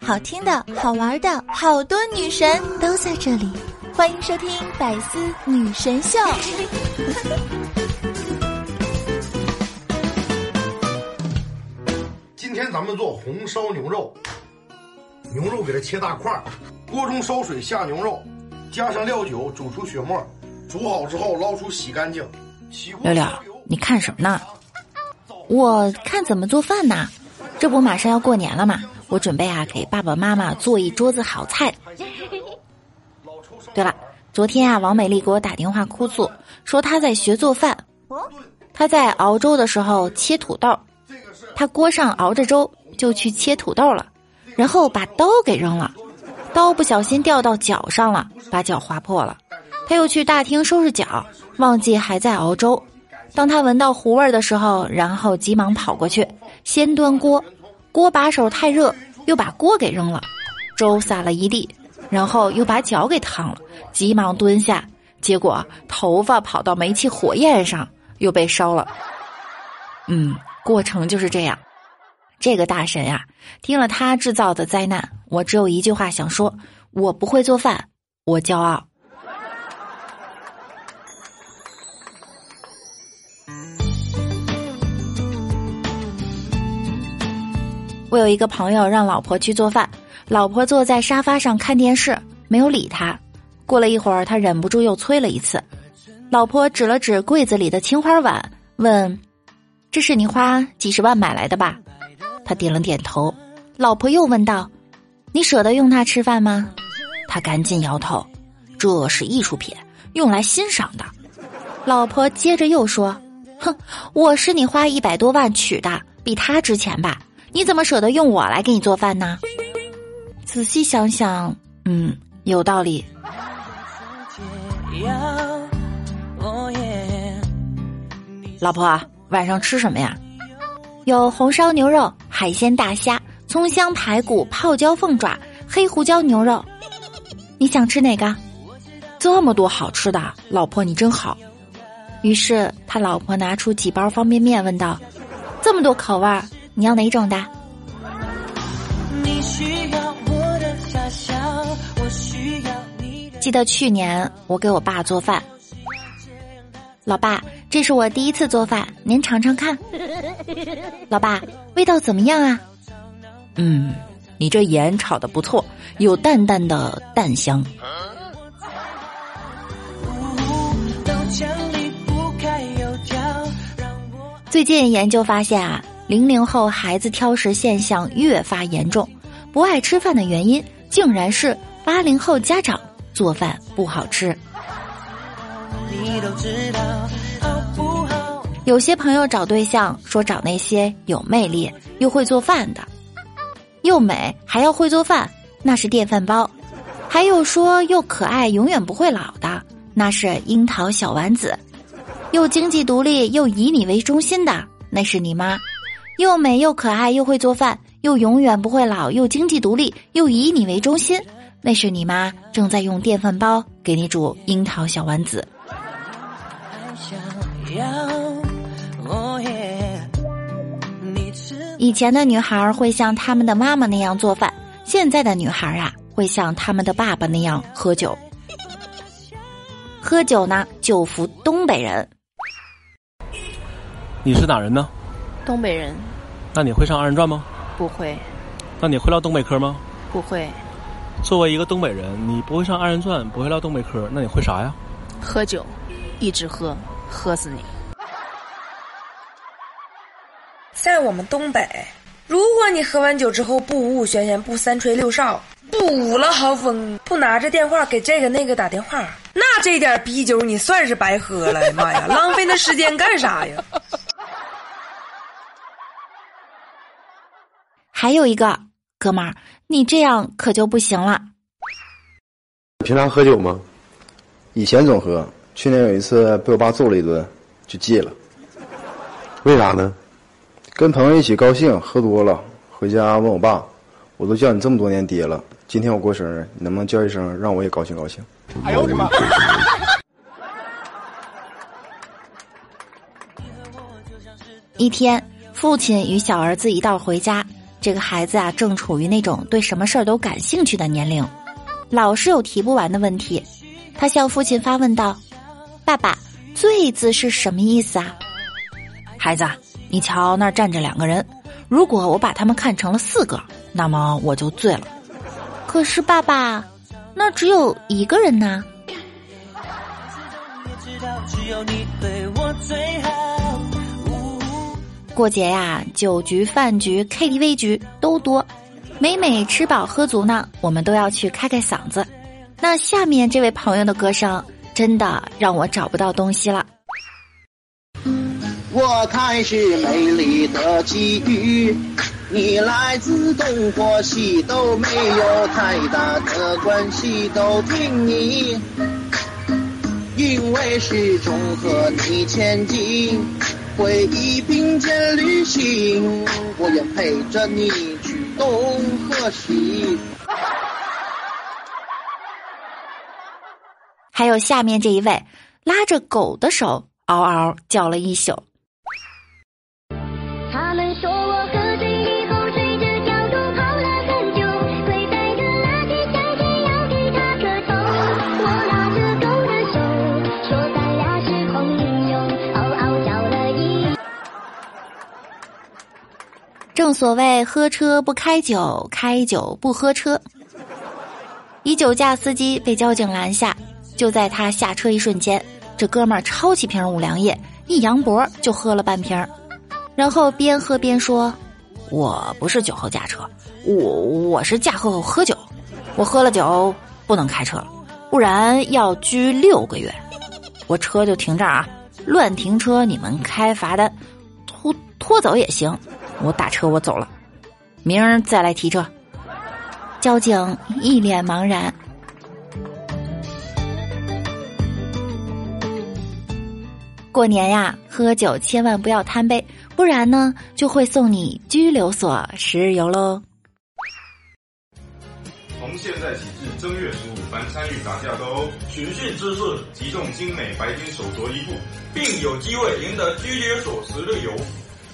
好听的、好玩的，好多女神都在这里，欢迎收听《百思女神秀》。今天咱们做红烧牛肉，牛肉给它切大块儿，锅中烧水下牛肉，加上料酒煮出血沫，煮好之后捞出洗干净。六六，你看什么呢？我看怎么做饭呢？这不马上要过年了嘛，我准备啊给爸爸妈妈做一桌子好菜。对了，昨天啊王美丽给我打电话哭诉，说她在学做饭。她在熬粥的时候切土豆，她锅上熬着粥就去切土豆了，然后把刀给扔了，刀不小心掉到脚上了，把脚划破了。她又去大厅收拾脚，忘记还在熬粥。当他闻到糊味的时候，然后急忙跑过去，先端锅，锅把手太热，又把锅给扔了，粥洒了一地，然后又把脚给烫了，急忙蹲下，结果头发跑到煤气火焰上，又被烧了。嗯，过程就是这样。这个大神呀，听了他制造的灾难，我只有一句话想说：我不会做饭，我骄傲。我有一个朋友让老婆去做饭，老婆坐在沙发上看电视，没有理他。过了一会儿，他忍不住又催了一次。老婆指了指柜子里的青花碗，问：“这是你花几十万买来的吧？”他点了点头。老婆又问道：“你舍得用它吃饭吗？”他赶紧摇头：“这是艺术品，用来欣赏的。”老婆接着又说：“哼，我是你花一百多万娶的，比他值钱吧？”你怎么舍得用我来给你做饭呢？仔细想想，嗯，有道理。老婆，晚上吃什么呀？有红烧牛肉、海鲜大虾、葱香排骨、泡椒凤爪、黑胡椒牛肉。你想吃哪个？这么多好吃的，老婆你真好。于是他老婆拿出几包方便面，问道：“这么多口味儿？”你要哪种的？记得去年我给我爸做饭，老爸，这是我第一次做饭，您尝尝看。老爸，味道怎么样啊？嗯，你这盐炒的不错，有淡淡的蛋香。最近研究发现啊。零零后孩子挑食现象越发严重，不爱吃饭的原因竟然是八零后家长做饭不好吃。有些朋友找对象说找那些有魅力又会做饭的，又美还要会做饭，那是电饭煲；还有说又可爱永远不会老的，那是樱桃小丸子；又经济独立又以你为中心的，那是你妈。又美又可爱又会做饭又永远不会老又经济独立又以你为中心，那是你妈正在用电饭煲给你煮樱桃小丸子。以前的女孩会像他们的妈妈那样做饭，现在的女孩啊会像他们的爸爸那样喝酒。喝酒呢就服东北人。你是哪人呢？东北人，那你会唱二人转吗？不会。那你会唠东北嗑吗？不会。作为一个东北人，你不会唱二人转，不会唠东北嗑，那你会啥呀？喝酒，一直喝，喝死你。在我们东北，如果你喝完酒之后不五五宣宣，不三吹六哨，不五了豪风，不拿着电话给这个那个打电话，那这点逼酒你算是白喝了。妈呀，浪费那时间干啥呀？还有一个哥们儿，你这样可就不行了。平常喝酒吗？以前总喝，去年有一次被我爸揍了一顿，就戒了。为啥呢？跟朋友一起高兴，喝多了，回家问我爸：“我都叫你这么多年爹了，今天我过生日，你能不能叫一声，让我也高兴高兴？”哎呦我的妈！一天，父亲与小儿子一道回家。这个孩子啊，正处于那种对什么事儿都感兴趣的年龄，老是有提不完的问题。他向父亲发问道：“爸爸，‘醉’字是什么意思啊？”孩子，你瞧那儿站着两个人，如果我把他们看成了四个，那么我就醉了。可是爸爸，那只有一个人呐。过节呀，酒局、饭局、KTV 局都多，每每吃饱喝足呢，我们都要去开开嗓子。那下面这位朋友的歌声，真的让我找不到东西了。我开始美丽的际遇，你来自东或西都没有太大的关系，都听你，因为始终和你前进。回忆并肩旅行，我愿陪着你去东和西。还有下面这一位，拉着狗的手，嗷嗷叫了一宿。正所谓喝车不开酒，开酒不喝车。一酒驾司机被交警拦下，就在他下车一瞬间，这哥们儿抄起瓶五粮液，一扬脖就喝了半瓶，然后边喝边说：“我不是酒后驾车，我我是驾后喝酒，我喝了酒不能开车，不然要拘六个月。我车就停这儿啊，乱停车你们开罚单，拖拖走也行。”我打车，我走了，明儿再来提车。交警一脸茫然。过年呀，喝酒千万不要贪杯，不然呢就会送你拘留所十日游喽。从现在起至正月十五，凡参与打架斗殴、寻衅滋事、击中精美白金手镯衣服，并有机会赢得拘留所十日游。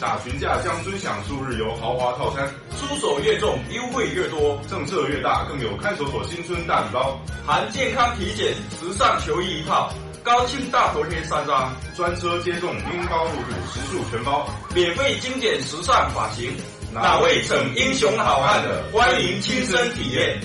打群架将尊享数日游豪华套餐，出手越重优惠越多，政策越大，更有看守所新春大礼包，含健康体检、时尚球衣一套、高清大头贴三张，专车接送，拎包入住，食宿全包，免费精简时尚发型，哪位逞英雄好汉的，欢迎亲身体验。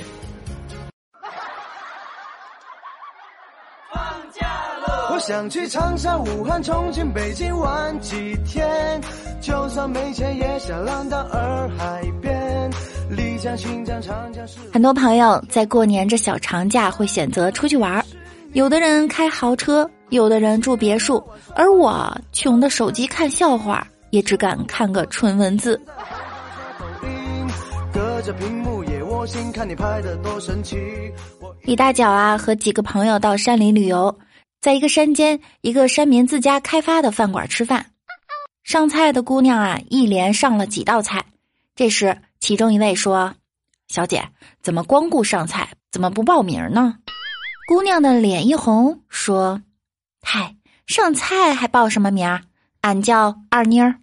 想去长沙、武汉、重庆、北京玩几天，就算没钱也想浪到洱海边。丽江、新疆、长江是。很多朋友在过年这小长假会选择出去玩，有的人开豪车，有的人住别墅，而我穷的手机看笑话也只敢看个纯文字。隔着屏幕也窝心，看你拍的多神奇。李大脚啊，和几个朋友到山里旅游。在一个山间，一个山民自家开发的饭馆吃饭，上菜的姑娘啊，一连上了几道菜。这时，其中一位说：“小姐，怎么光顾上菜，怎么不报名呢？”姑娘的脸一红，说：“嗨，上菜还报什么名儿？俺叫二妮儿。”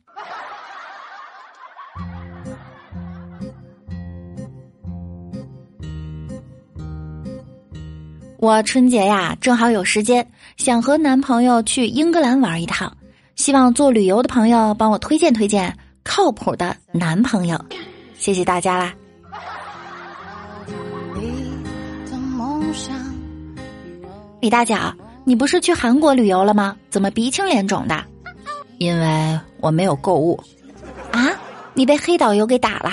我春节呀，正好有时间，想和男朋友去英格兰玩一趟，希望做旅游的朋友帮我推荐推荐靠谱的男朋友，谢谢大家啦！李大脚，你不是去韩国旅游了吗？怎么鼻青脸肿的？因为我没有购物。啊？你被黑导游给打了？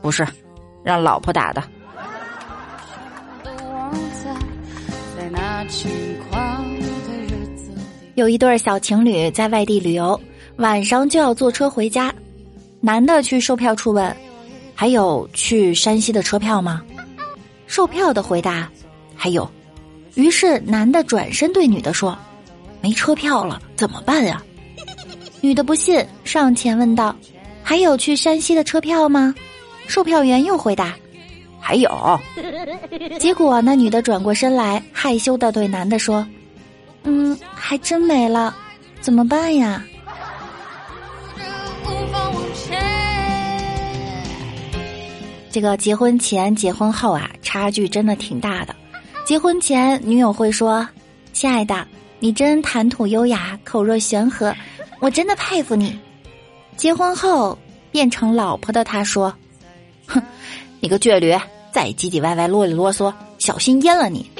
不是，让老婆打的。有一对小情侣在外地旅游，晚上就要坐车回家。男的去售票处问：“还有去山西的车票吗？”售票的回答：“还有。”于是男的转身对女的说：“没车票了，怎么办呀？” 女的不信，上前问道：“还有去山西的车票吗？”售票员又回答：“还有。”结果那女的转过身来，害羞的对男的说。嗯，还真没了，怎么办呀？这个结婚前、结婚后啊，差距真的挺大的。结婚前，女友会说：“亲爱的，你真谈吐优雅，口若悬河，我真的佩服你。”结婚后变成老婆的他说：“ 哼，你个倔驴，再唧唧歪歪、啰里啰嗦，小心淹了你。”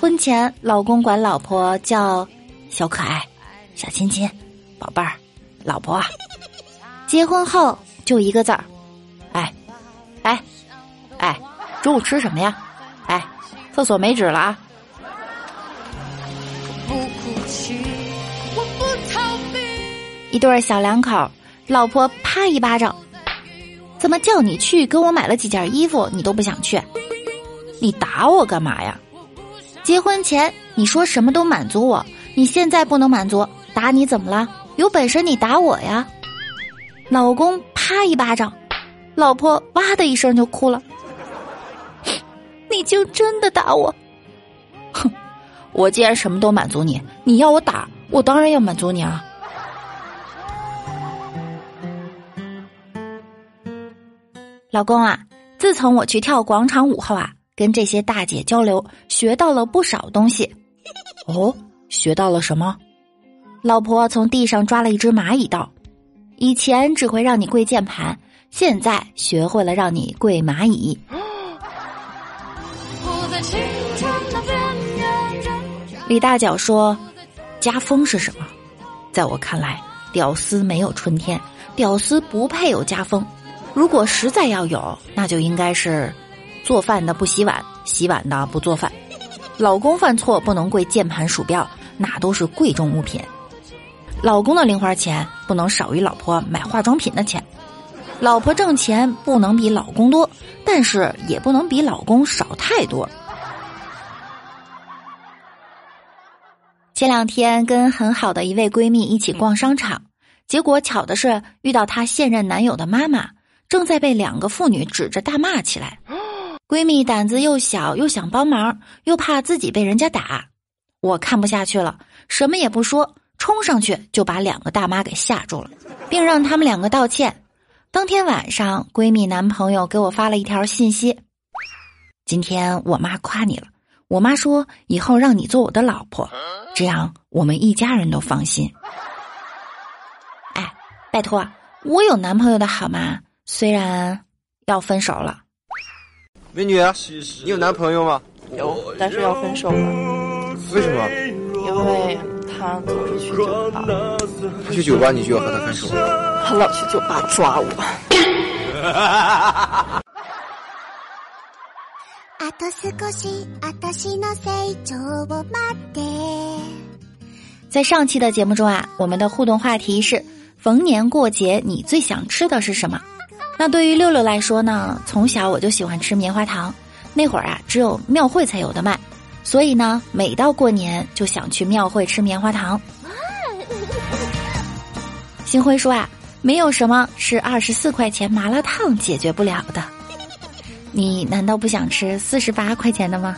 婚前，老公管老婆叫小可爱、小亲亲、宝贝儿、老婆。结婚后就一个字儿，哎，哎，哎，中午吃什么呀？哎，厕所没纸了啊！一对小两口，老婆啪一巴掌，怎么叫你去给我买了几件衣服，你都不想去？你打我干嘛呀？结婚前你说什么都满足我，你现在不能满足，打你怎么了？有本事你打我呀！老公啪一巴掌，老婆哇的一声就哭了。你就真的打我？哼！我既然什么都满足你，你要我打，我当然要满足你啊！老公啊，自从我去跳广场舞后啊。跟这些大姐交流，学到了不少东西。哦，学到了什么？老婆从地上抓了一只蚂蚁，道：“以前只会让你跪键盘，现在学会了让你跪蚂蚁。”李大脚说：“家风是什么？在我看来，屌丝没有春天，屌丝不配有家风。如果实在要有，那就应该是。”做饭的不洗碗，洗碗的不做饭。老公犯错不能跪键盘鼠标，那都是贵重物品。老公的零花钱不能少于老婆买化妆品的钱。老婆挣钱不能比老公多，但是也不能比老公少太多。前两天跟很好的一位闺蜜一起逛商场，结果巧的是遇到她现任男友的妈妈，正在被两个妇女指着大骂起来。闺蜜胆子又小，又想帮忙，又怕自己被人家打，我看不下去了，什么也不说，冲上去就把两个大妈给吓住了，并让他们两个道歉。当天晚上，闺蜜男朋友给我发了一条信息：“今天我妈夸你了，我妈说以后让你做我的老婆，这样我们一家人都放心。”哎，拜托，我有男朋友的好吗？虽然要分手了。美女，你有男朋友吗？有，但是要分手了。为什么？因为他总是去酒吧。他去酒吧，你就要和他分手？他老去酒吧抓我。在上期的节目中啊，我们的互动话题是：逢年过节你最想吃的是什么？那对于六六来说呢？从小我就喜欢吃棉花糖，那会儿啊，只有庙会才有的卖，所以呢，每到过年就想去庙会吃棉花糖。星辉说啊，没有什么是二十四块钱麻辣烫解决不了的。你难道不想吃四十八块钱的吗？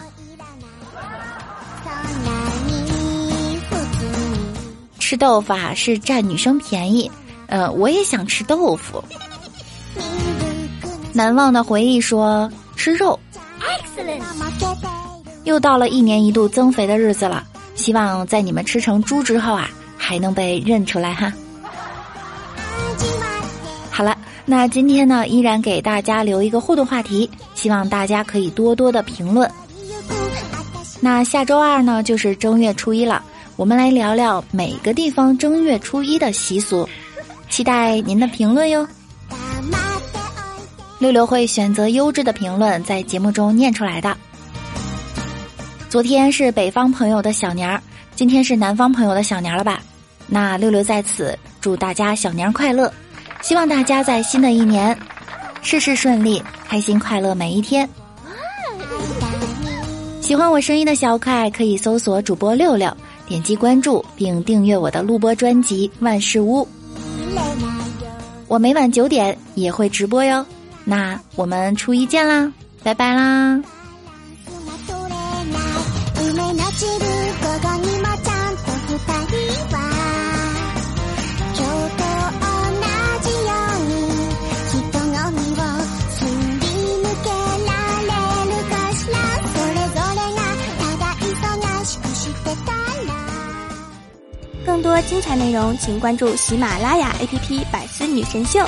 吃豆腐啊是占女生便宜，呃，我也想吃豆腐。难忘的回忆说吃肉，又到了一年一度增肥的日子了，希望在你们吃成猪之后啊，还能被认出来哈。好了，那今天呢，依然给大家留一个互动话题，希望大家可以多多的评论。那下周二呢，就是正月初一了，我们来聊聊每个地方正月初一的习俗，期待您的评论哟。六六会选择优质的评论在节目中念出来的。昨天是北方朋友的小年儿，今天是南方朋友的小年了吧？那六六在此祝大家小年快乐，希望大家在新的一年事事顺利，开心快乐每一天。喜欢我声音的小可爱可以搜索主播六六，点击关注并订阅我的录播专辑《万事屋》，我每晚九点也会直播哟。那我们初一见啦拜拜啦。更多精彩内容请关注喜马拉雅 app 百思女神秀。